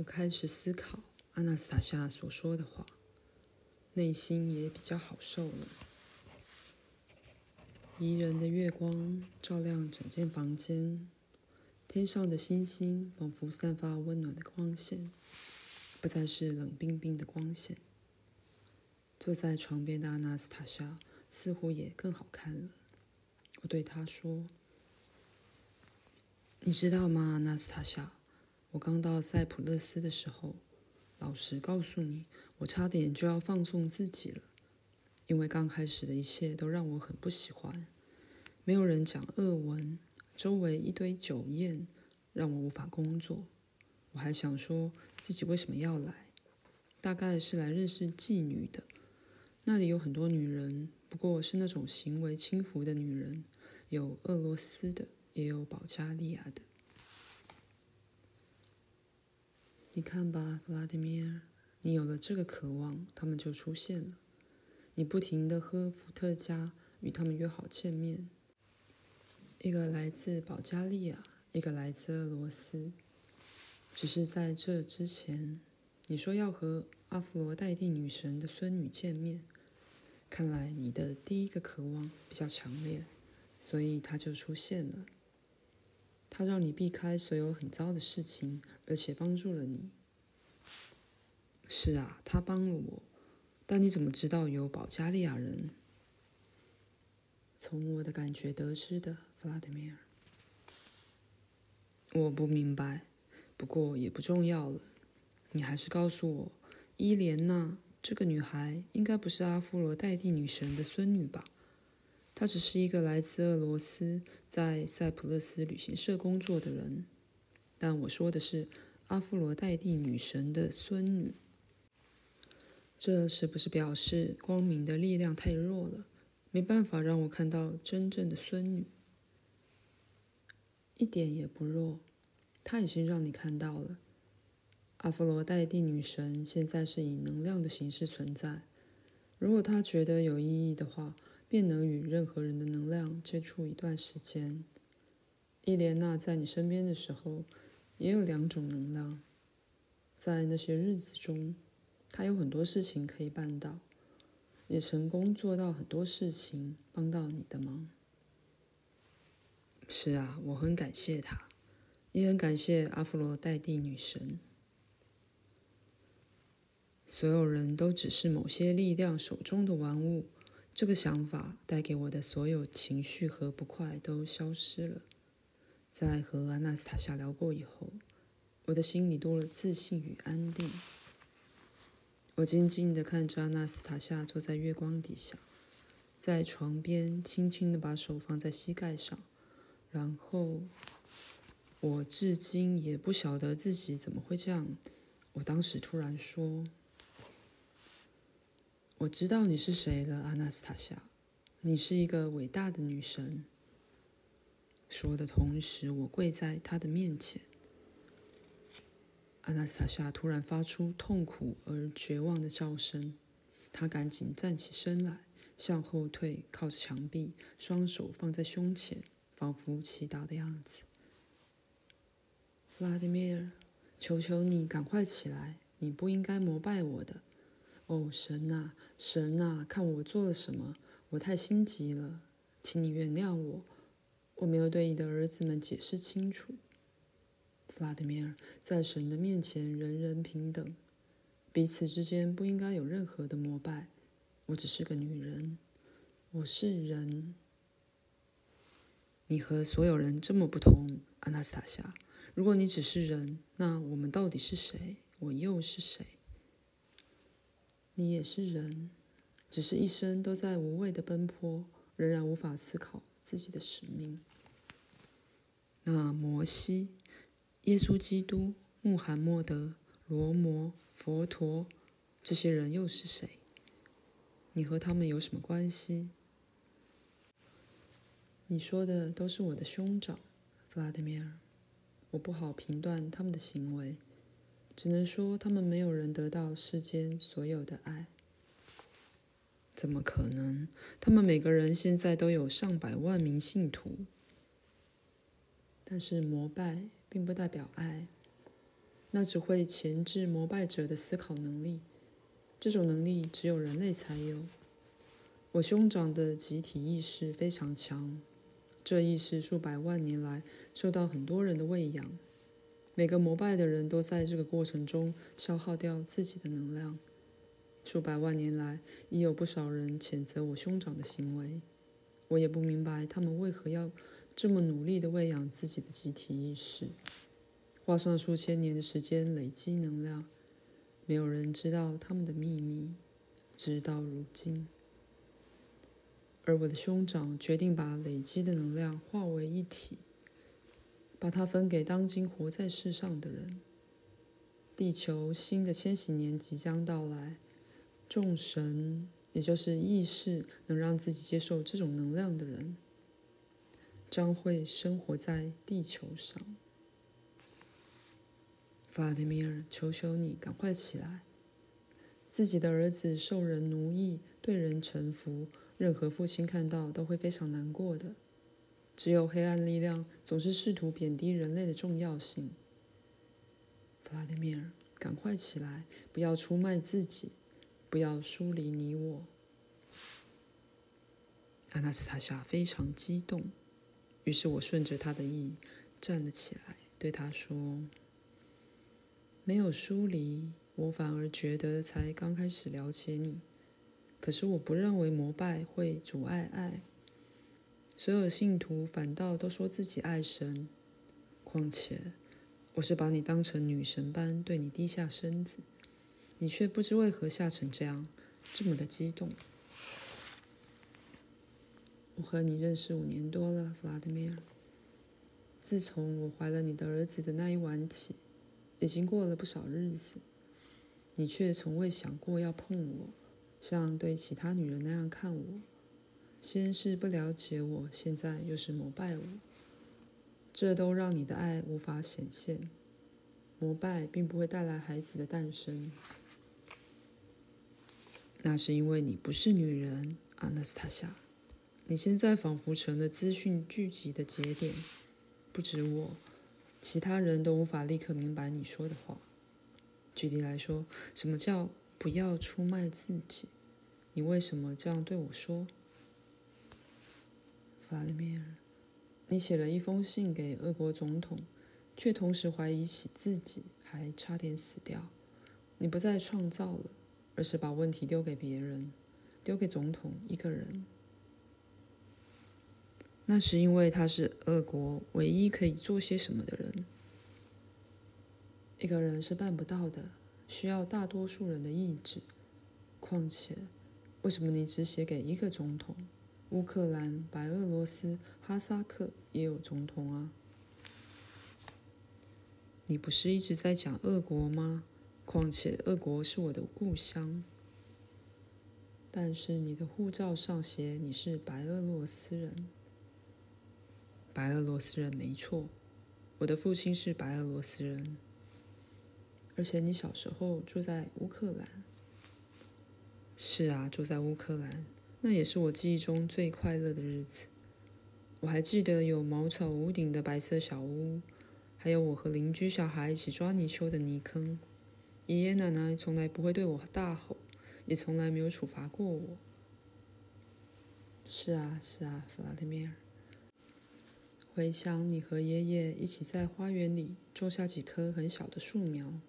我开始思考阿纳斯塔夏所说的话，内心也比较好受了。宜人的月光照亮整间房间，天上的星星仿佛散发温暖的光线，不再是冷冰冰的光线。坐在床边的阿纳斯塔夏似乎也更好看了。我对她说：“你知道吗，阿纳斯塔夏？我刚到塞浦路斯的时候，老实告诉你，我差点就要放纵自己了。”因为刚开始的一切都让我很不喜欢，没有人讲俄文，周围一堆酒宴，让我无法工作。我还想说自己为什么要来，大概是来认识妓女的。那里有很多女人，不过是那种行为轻浮的女人，有俄罗斯的，也有保加利亚的。你看吧，弗拉迪米尔，你有了这个渴望，他们就出现了。你不停地喝伏特加，与他们约好见面。一个来自保加利亚，一个来自俄罗斯。只是在这之前，你说要和阿芙罗代蒂女神的孙女见面。看来你的第一个渴望比较强烈，所以他就出现了。它让你避开所有很糟的事情，而且帮助了你。是啊，他帮了我。但你怎么知道有保加利亚人？从我的感觉得知的，弗拉德米尔。我不明白，不过也不重要了。你还是告诉我，伊莲娜这个女孩应该不是阿芙罗黛蒂女神的孙女吧？她只是一个来自俄罗斯，在塞浦路斯旅行社工作的人。但我说的是阿芙罗黛蒂女神的孙女。这是不是表示光明的力量太弱了，没办法让我看到真正的孙女？一点也不弱，她已经让你看到了。阿芙罗黛蒂女神现在是以能量的形式存在，如果她觉得有意义的话，便能与任何人的能量接触一段时间。伊莲娜在你身边的时候，也有两种能量，在那些日子中。她有很多事情可以办到，也成功做到很多事情，帮到你的忙。是啊，我很感谢他，也很感谢阿芙罗黛蒂女神。所有人都只是某些力量手中的玩物，这个想法带给我的所有情绪和不快都消失了。在和阿纳斯塔夏聊过以后，我的心里多了自信与安定。我静静地看着阿纳斯塔夏坐在月光底下，在床边轻轻地把手放在膝盖上，然后我至今也不晓得自己怎么会这样。我当时突然说：“我知道你是谁了，阿纳斯塔夏，你是一个伟大的女神。”说的同时，我跪在她的面前。阿纳斯塔夏突然发出痛苦而绝望的叫声，她赶紧站起身来，向后退，靠着墙壁，双手放在胸前，仿佛祈祷的样子。弗拉迪米尔，求求你赶快起来！你不应该膜拜我的。哦，神啊，神啊，看我做了什么！我太心急了，请你原谅我，我没有对你的儿子们解释清楚。弗拉德米尔，在神的面前，人人平等，彼此之间不应该有任何的膜拜。我只是个女人，我是人。你和所有人这么不同，阿纳斯塔夏。如果你只是人，那我们到底是谁？我又是谁？你也是人，只是一生都在无谓的奔波，仍然无法思考自己的使命。那摩西。耶稣基督、穆罕默德、罗摩、佛陀，这些人又是谁？你和他们有什么关系？你说的都是我的兄长，弗拉德米尔。我不好评断他们的行为，只能说他们没有人得到世间所有的爱。怎么可能？他们每个人现在都有上百万名信徒，但是膜拜。并不代表爱。那只会钳制膜拜者的思考能力。这种能力只有人类才有。我兄长的集体意识非常强，这意识数百万年来受到很多人的喂养。每个膜拜的人都在这个过程中消耗掉自己的能量。数百万年来，已有不少人谴责我兄长的行为。我也不明白他们为何要这么努力地喂养自己的集体意识，花上数千年的时间累积能量。没有人知道他们的秘密，直到如今。而我的兄长决定把累积的能量化为一体，把它分给当今活在世上的人。地球新的千禧年即将到来，众神，也就是意识能让自己接受这种能量的人，将会生活在地球上。弗拉德米尔，求求你赶快起来！自己的儿子受人奴役，对人臣服。任何父亲看到都会非常难过的。只有黑暗力量总是试图贬低人类的重要性。弗拉德米尔，赶快起来，不要出卖自己，不要疏离你我。阿纳斯塔夏非常激动，于是我顺着他的意站了起来，对他说：“没有疏离，我反而觉得才刚开始了解你。”可是我不认为膜拜会阻碍爱。所有信徒反倒都说自己爱神。况且，我是把你当成女神般对你低下身子，你却不知为何吓成这样，这么的激动。我和你认识五年多了，弗拉德米尔。自从我怀了你的儿子的那一晚起，已经过了不少日子，你却从未想过要碰我。像对其他女人那样看我，先是不了解我，现在又是膜拜我，这都让你的爱无法显现。膜拜并不会带来孩子的诞生，那是因为你不是女人，阿纳斯塔夏。你现在仿佛成了资讯聚集的节点，不止我，其他人都无法立刻明白你说的话。举例来说，什么叫？不要出卖自己。你为什么这样对我说，弗拉德米尔？你写了一封信给俄国总统，却同时怀疑起自己，还差点死掉。你不再创造了，而是把问题丢给别人，丢给总统一个人。那是因为他是俄国唯一可以做些什么的人。一个人是办不到的。需要大多数人的意志。况且，为什么你只写给一个总统？乌克兰、白俄罗斯、哈萨克也有总统啊。你不是一直在讲俄国吗？况且，俄国是我的故乡。但是你的护照上写你是白俄罗斯人。白俄罗斯人没错，我的父亲是白俄罗斯人。而且你小时候住在乌克兰。是啊，住在乌克兰，那也是我记忆中最快乐的日子。我还记得有茅草屋顶的白色小屋，还有我和邻居小孩一起抓泥鳅的泥坑。爷爷奶奶从来不会对我大吼，也从来没有处罚过我。是啊，是啊，弗拉德米尔。回想你和爷爷一起在花园里种下几棵很小的树苗。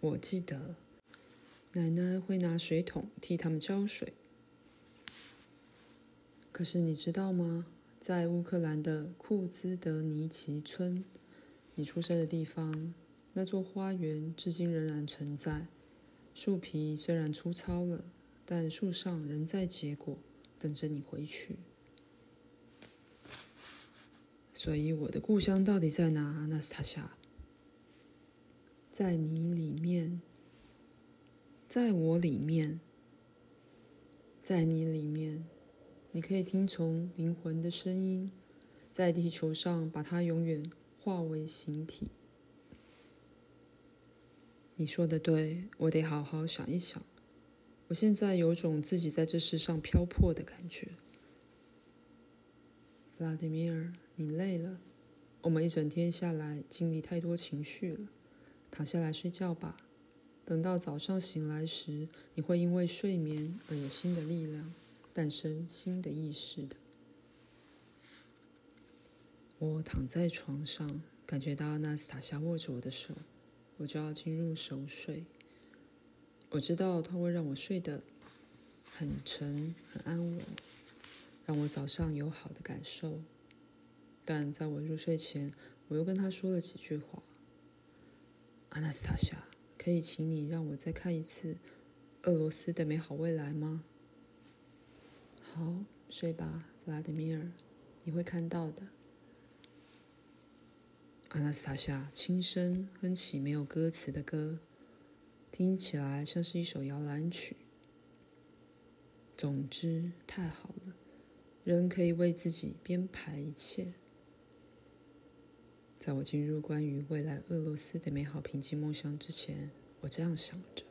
我记得，奶奶会拿水桶替他们浇水。可是你知道吗？在乌克兰的库兹德尼奇村，你出生的地方，那座花园至今仍然存在。树皮虽然粗糙了，但树上仍在结果，等着你回去。所以，我的故乡到底在哪？阿纳斯塔夏。在你里面，在我里面，在你里面，你可以听从灵魂的声音，在地球上把它永远化为形体。你说的对，我得好好想一想。我现在有种自己在这世上漂泊的感觉。弗拉迪米尔，你累了，我们一整天下来经历太多情绪了。躺下来睡觉吧。等到早上醒来时，你会因为睡眠而有新的力量，诞生新的意识的。我躺在床上，感觉到阿纳斯塔夏握着我的手，我就要进入熟睡。我知道他会让我睡得很沉、很安稳，让我早上有好的感受。但在我入睡前，我又跟他说了几句话：“阿纳斯塔夏。”可以请你让我再看一次俄罗斯的美好未来吗？好，睡吧，弗拉德米尔，你会看到的。阿纳丝塔夏轻声哼起没有歌词的歌，听起来像是一首摇篮曲。总之，太好了，人可以为自己编排一切。在我进入关于未来俄罗斯的美好平静梦乡之前，我这样想着。